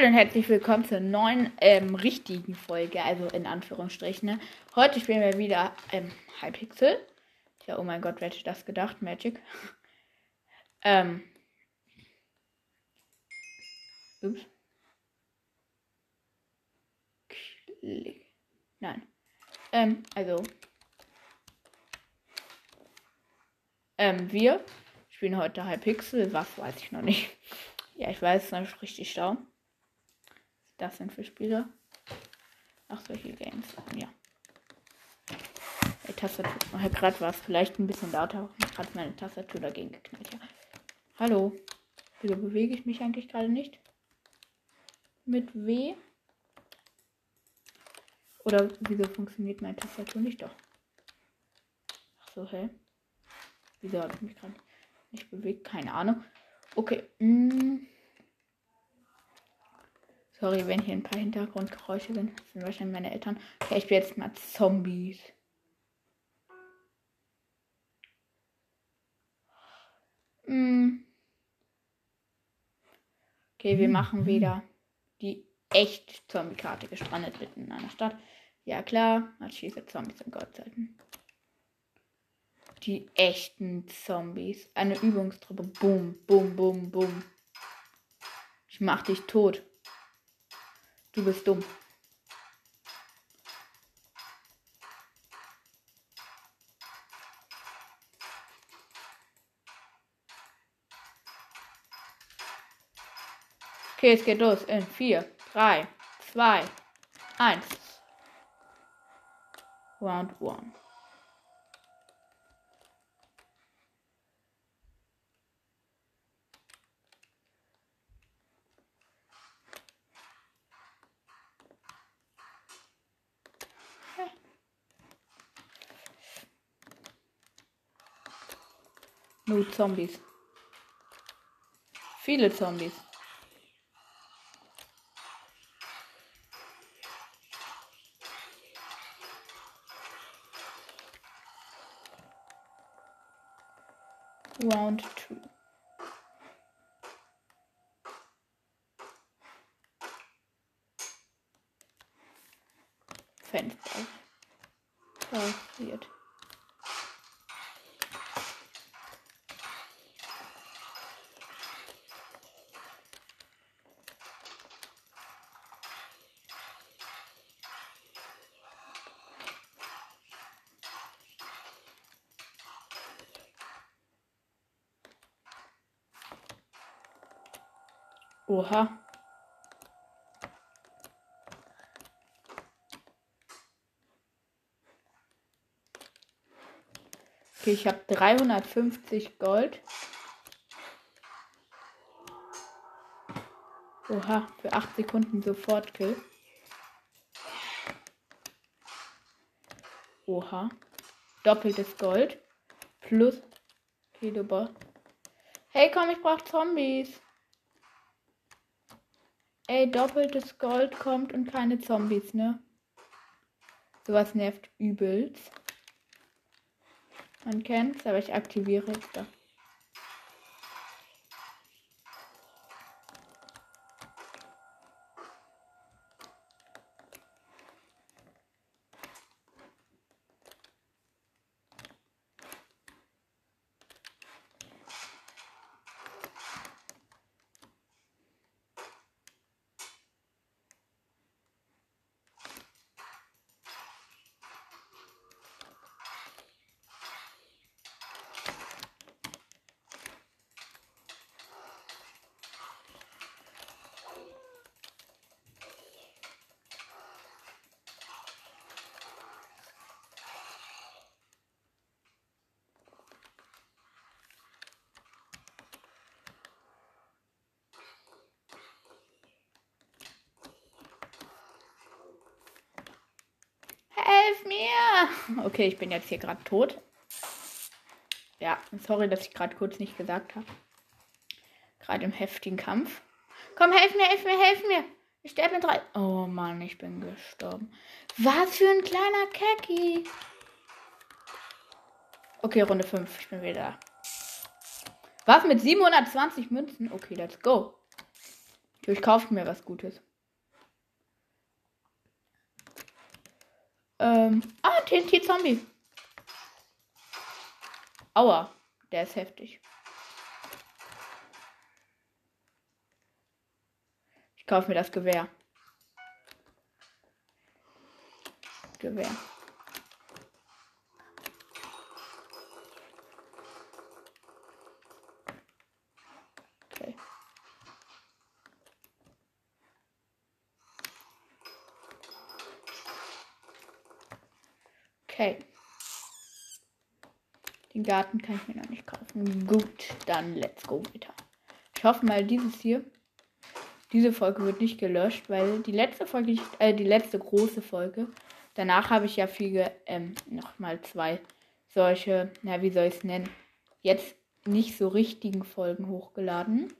Hallo und herzlich willkommen zur neuen ähm, richtigen Folge, also in Anführungsstrichen. Ne? Heute spielen wir wieder ähm, Hypixel. Tja, oh mein Gott, wer hätte das gedacht? Magic. ähm. Ups. Klick. Nein. Ähm, also. Ähm, wir spielen heute Hypixel. Was weiß ich noch nicht. Ja, ich weiß, es ist richtig schlau das sind für Spiele? Ach, solche Games. Ja. Die Tastatur. Gerade war es vielleicht ein bisschen lauter. Gerade meine Tastatur dagegen geknallt. Ja. Hallo. Wieso bewege ich mich eigentlich gerade nicht? Mit W? Oder wieso funktioniert meine Tastatur nicht doch? Ach so, hä? Wieso habe ich mich gerade nicht bewegt? Keine Ahnung. Okay. Mm. Sorry, wenn hier ein paar Hintergrundgeräusche sind. Das sind wahrscheinlich meine Eltern. Okay, ich bin jetzt mal Zombies. Hm. Okay, wir machen wieder die echt Zombie-Karte gestrandet mitten in einer Stadt. Ja klar, als schieße Zombies in Gottzeiten. Die echten Zombies. Eine Übungstruppe. Boom, boom, boom, boom. Ich mach dich tot. Du bist dumm. Okay, es geht los in 4, 3, 2, 1. Round 1. Nur Zombies. Viele Zombies. Round 2. Fenster. Passiert. Oha. Okay, ich habe 350 Gold. Oha, für 8 Sekunden sofort Kill. Oha. Doppeltes Gold. Plus Kilobot. Hey, komm, ich brauche Zombies. Ey, doppeltes Gold kommt und keine Zombies, ne? Sowas nervt übelst. Man kennt's, aber ich aktiviere jetzt da. Hilf mir! Okay, ich bin jetzt hier gerade tot. Ja, sorry, dass ich gerade kurz nicht gesagt habe. Gerade im heftigen Kampf. Komm, helf mir, helf mir, helf mir! Ich sterbe in drei. Oh Mann, ich bin gestorben. Was für ein kleiner Kecki. Okay, Runde 5. Ich bin wieder da. Was mit 720 Münzen? Okay, let's go. Ich kaufe mir was Gutes. Ähm, ah, TNT-Zombie. Aua, der ist heftig. Ich kaufe mir das Gewehr. Gewehr. Okay. Okay. Garten kann ich mir noch nicht kaufen. Gut, dann let's go weiter. Ich hoffe mal, dieses hier, diese Folge wird nicht gelöscht, weil die letzte Folge, äh, die letzte große Folge, danach habe ich ja viel, ähm, nochmal zwei solche, na, wie soll ich es nennen, jetzt nicht so richtigen Folgen hochgeladen.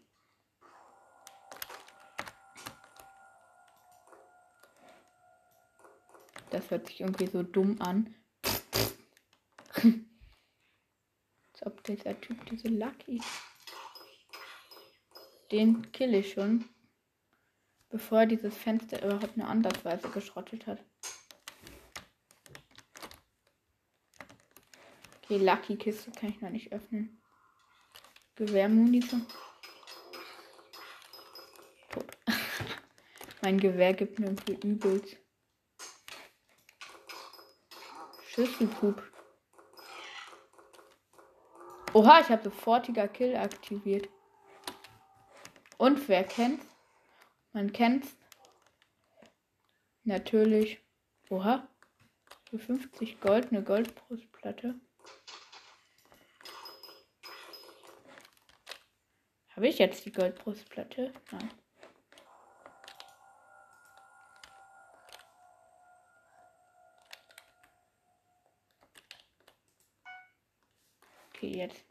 Das hört sich irgendwie so dumm an. Als ob dieser Typ diese Lucky. Den kill ich schon. Bevor dieses Fenster überhaupt eine Andersweise geschrottet hat. Okay, Lucky Kiste kann ich noch nicht öffnen. Gewehrmunition. Mein Gewehr gibt mir irgendwie übelst. Schüsselpup. Oha, ich habe sofortiger Kill aktiviert. Und wer kennt's? Man kennt's. Natürlich. Oha. Für 50 Gold eine Goldbrustplatte. Habe ich jetzt die Goldbrustplatte? Nein. Okay, jetzt.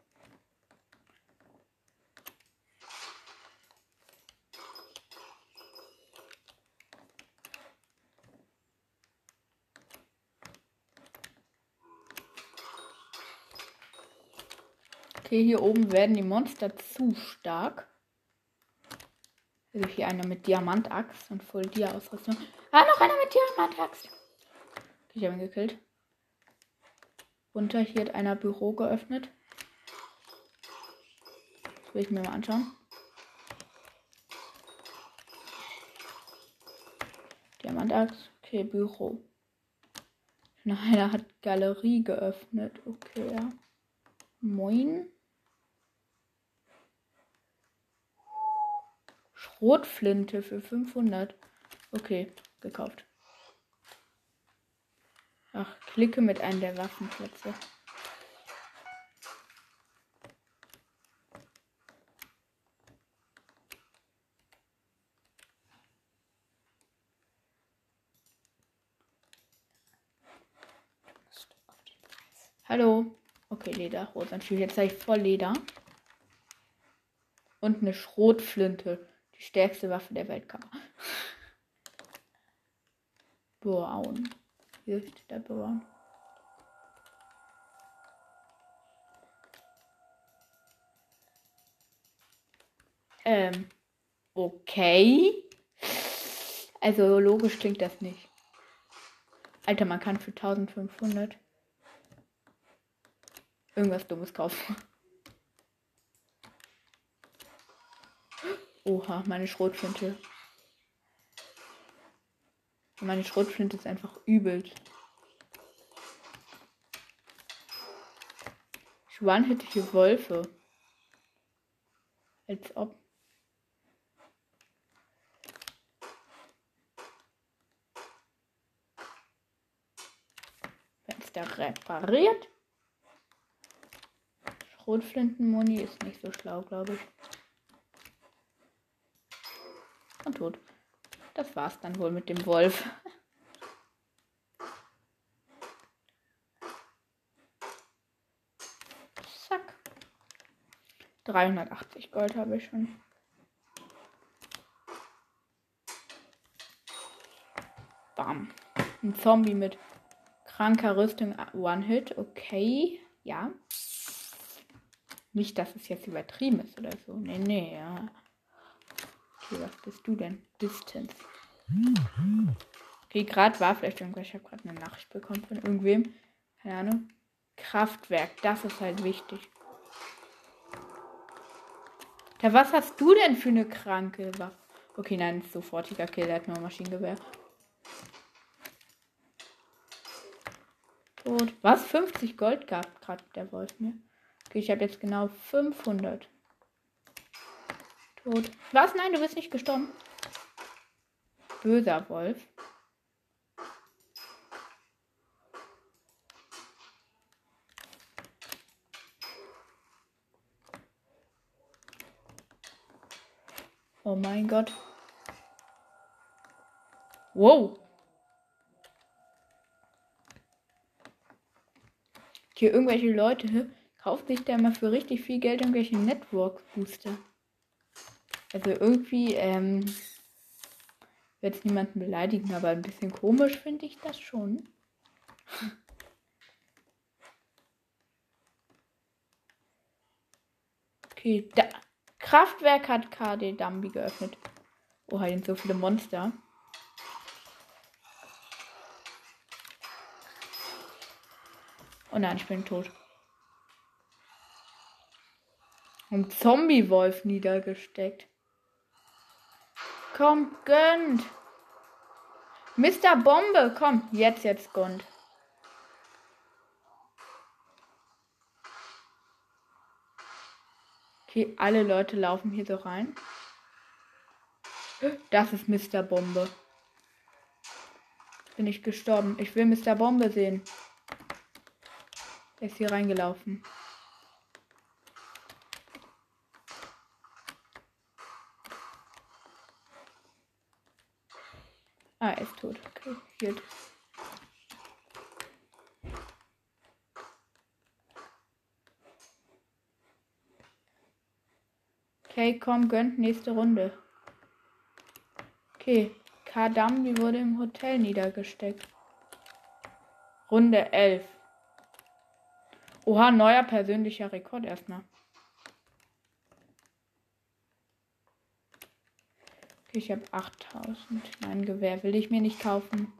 Okay, hier oben werden die Monster zu stark. Also hier einer mit Diamantaxt und voll Dia-Ausrüstung. Ah, noch einer mit Diamantaxt. Okay, ich habe ihn gekillt. Runter, hier hat einer Büro geöffnet. Will ich mir mal anschauen. Diamantachs. Okay, Büro. Einer hat Galerie geöffnet. Okay, ja. Moin. Schrotflinte für 500. Okay, gekauft. Ach, klicke mit einem der Waffenplätze. Hallo. Okay, Leder. Rosenspiel. Jetzt habe ich voll Leder. Und eine Schrotflinte. Die stärkste Waffe der Weltkammer. Braun. Hier ist der Braun. Ähm. Okay. Also logisch klingt das nicht. Alter, man kann für 1500 irgendwas Dummes kaufen. Oha, meine Schrotflinte. Meine Schrotflinte ist einfach übel. Ich one-hittige Wölfe. Als ob. Fenster repariert. Schrotflintenmoni ist nicht so schlau, glaube ich. Und tot. Das war's dann wohl mit dem Wolf. Zack. 380 Gold habe ich schon. Bam. Ein Zombie mit kranker Rüstung One-Hit. Okay. Ja. Nicht, dass es jetzt übertrieben ist oder so. Nee, nee, ja. Okay, was bist du denn? Distance. Okay, gerade war vielleicht irgendwas. Ich habe gerade eine Nachricht bekommen von irgendwem. Keine Ahnung. Kraftwerk, das ist halt wichtig. Ja, was hast du denn für eine kranke Waffe? Okay, nein, sofortiger Kill, der hat nur ein Maschinengewehr. Tot. Was? 50 Gold gab gerade der Wolf mir. Okay, ich habe jetzt genau 500. Tot. Was? Nein, du bist nicht gestorben. Böser Wolf. Oh mein Gott. Wow. Hier irgendwelche Leute kaufen sich da immer für richtig viel Geld irgendwelche Network Booster. Also irgendwie, ähm, werde jetzt niemanden beleidigen, aber ein bisschen komisch finde ich das schon. Okay, da. Kraftwerk hat KD Dambi geöffnet. Oh, hier sind so viele Monster. Oh nein, ich bin tot. Und Zombie-Wolf niedergesteckt. Komm, gönnt. Mr. Bombe, komm, jetzt, jetzt gönnt. Okay, alle Leute laufen hier so rein. Das ist Mr. Bombe. Bin ich gestorben. Ich will Mr. Bombe sehen. Er ist hier reingelaufen. Ah, er ist tot. Okay, gut. Okay, komm, gönnt nächste Runde. Okay, Kadambi wurde im Hotel niedergesteckt. Runde 11. Oha, neuer persönlicher Rekord erstmal. Okay, ich habe 8000. Mein Gewehr will ich mir nicht kaufen.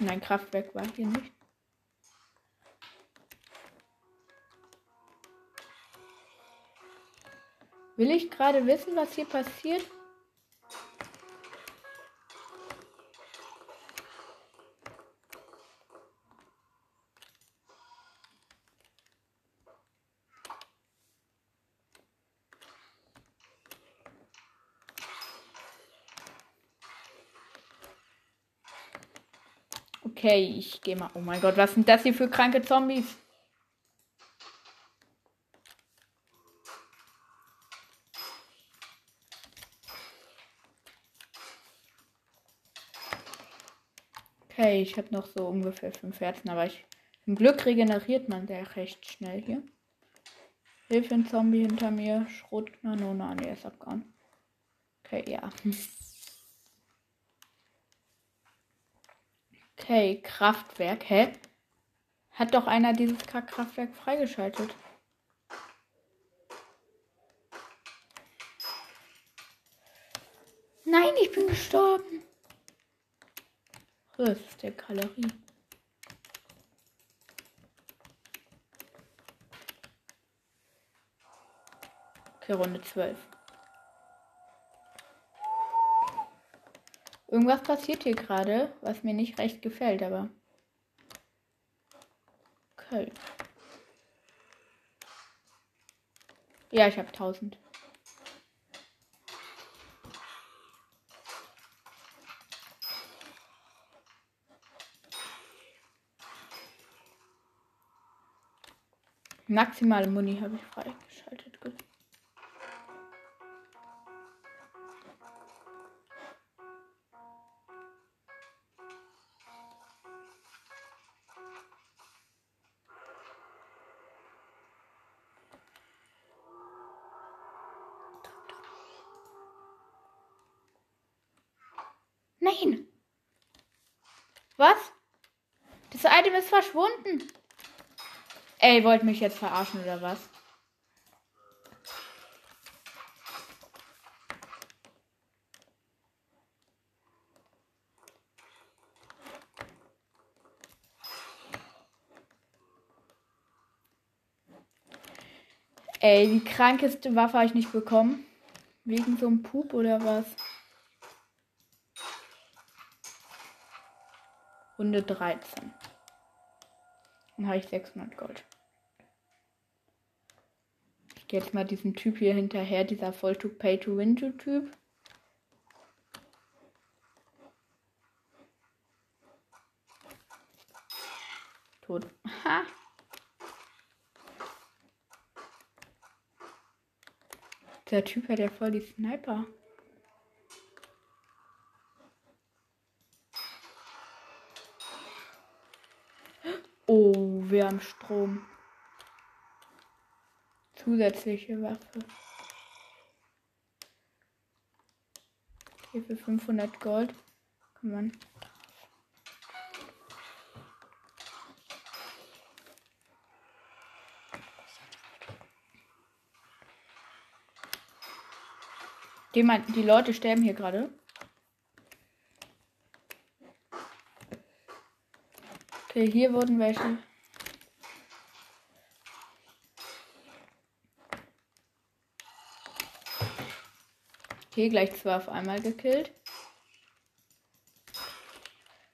Mein Kraftwerk war hier nicht. Will ich gerade wissen, was hier passiert? Okay, ich gehe mal. Oh mein Gott, was sind das hier für kranke Zombies? Okay, ich habe noch so ungefähr fünf Herzen, aber ich. Zum Glück regeneriert man der recht schnell hier. Hilfe, ein Zombie hinter mir. Schrotkanone an, der ist abgehauen. Okay, ja. Okay, Kraftwerk. Hä? Hat doch einer dieses Kraftwerk freigeschaltet. Nein, ich bin gestorben. Das ist der Galerie. Okay, Runde 12. Irgendwas passiert hier gerade, was mir nicht recht gefällt, aber. Okay. Ja, ich habe 1000. Maximale Muni habe ich freigeschaltet. Gut. Nein! Was? Das Item ist verschwunden. Ey, wollt mich jetzt verarschen oder was? Ey, die krankeste Waffe habe ich nicht bekommen. Wegen so einem Pup oder was? Runde 13. Dann habe ich 600 Gold. Jetzt mal diesen Typ hier hinterher, dieser voll to pay to win Typ. Tot. Ha! Der Typ hat ja voll die Sniper. Oh, wir haben Strom. Zusätzliche Waffe. Hier für 500 Gold kann man Die, man, die Leute sterben hier gerade. Okay, hier wurden welche. Okay, gleich zwei auf einmal gekillt.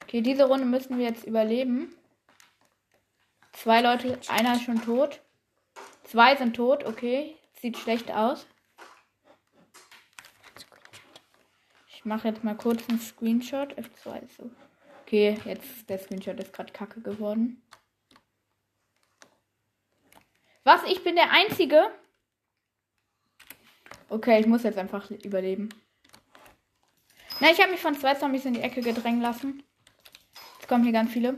Okay, diese Runde müssen wir jetzt überleben. Zwei Leute, einer ist schon tot. Zwei sind tot, okay. Sieht schlecht aus. mache jetzt mal kurz einen Screenshot. F2 ist so. Okay, jetzt der Screenshot ist gerade kacke geworden. Was? Ich bin der Einzige? Okay, ich muss jetzt einfach überleben. Na, ich habe mich von zwei Zombies in die Ecke gedrängen lassen. Jetzt kommen hier ganz viele.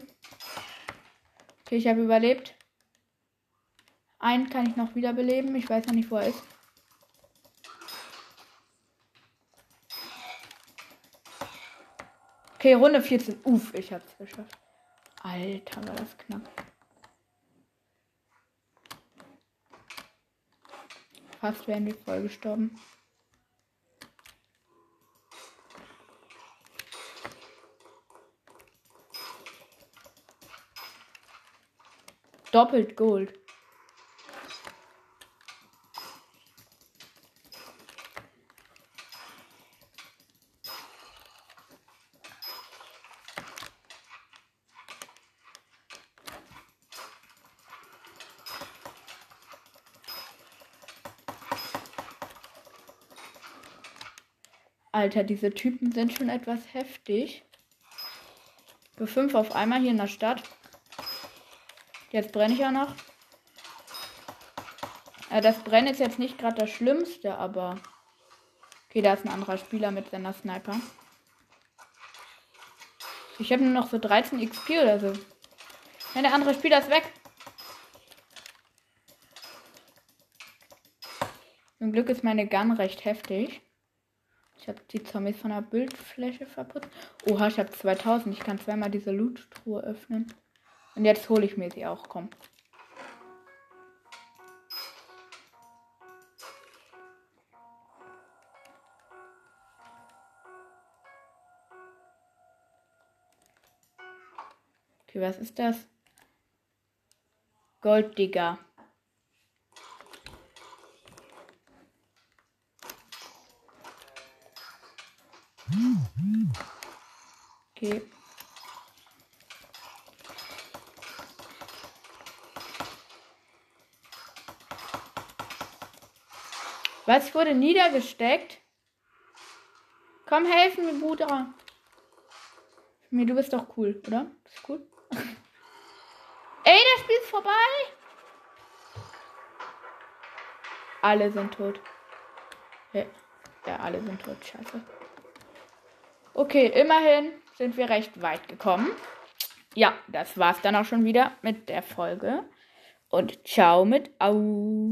Okay, ich habe überlebt. Einen kann ich noch wiederbeleben. Ich weiß noch nicht, wo er ist. Okay, Runde 14. Uff, ich hab's geschafft. Alter, war das knapp. Fast wären wir voll gestorben. Doppelt Gold. Alter, diese Typen sind schon etwas heftig. Für fünf auf einmal hier in der Stadt. Jetzt brenne ich ja noch. Äh, das Brennen ist jetzt nicht gerade das Schlimmste, aber. Okay, da ist ein anderer Spieler mit seiner Sniper. Ich habe nur noch so 13 XP oder so. Ja, der andere Spieler ist weg. Zum Glück ist meine Gun recht heftig. Habe die Zombies von der Bildfläche verputzt. Oha, ich habe 2000. Ich kann zweimal diese Loot-Truhe öffnen. Und jetzt hole ich mir sie auch. Komm. Okay, was ist das? Golddigger. Okay. Was wurde niedergesteckt? Komm, helfen mir, Bruder. Mir, du bist doch cool, oder? Das ist cool. Ey, das Spiel ist vorbei. Alle sind tot. Ja, ja alle sind tot. Scheiße. Okay, immerhin sind wir recht weit gekommen. Ja, das war's dann auch schon wieder mit der Folge. Und ciao mit Au.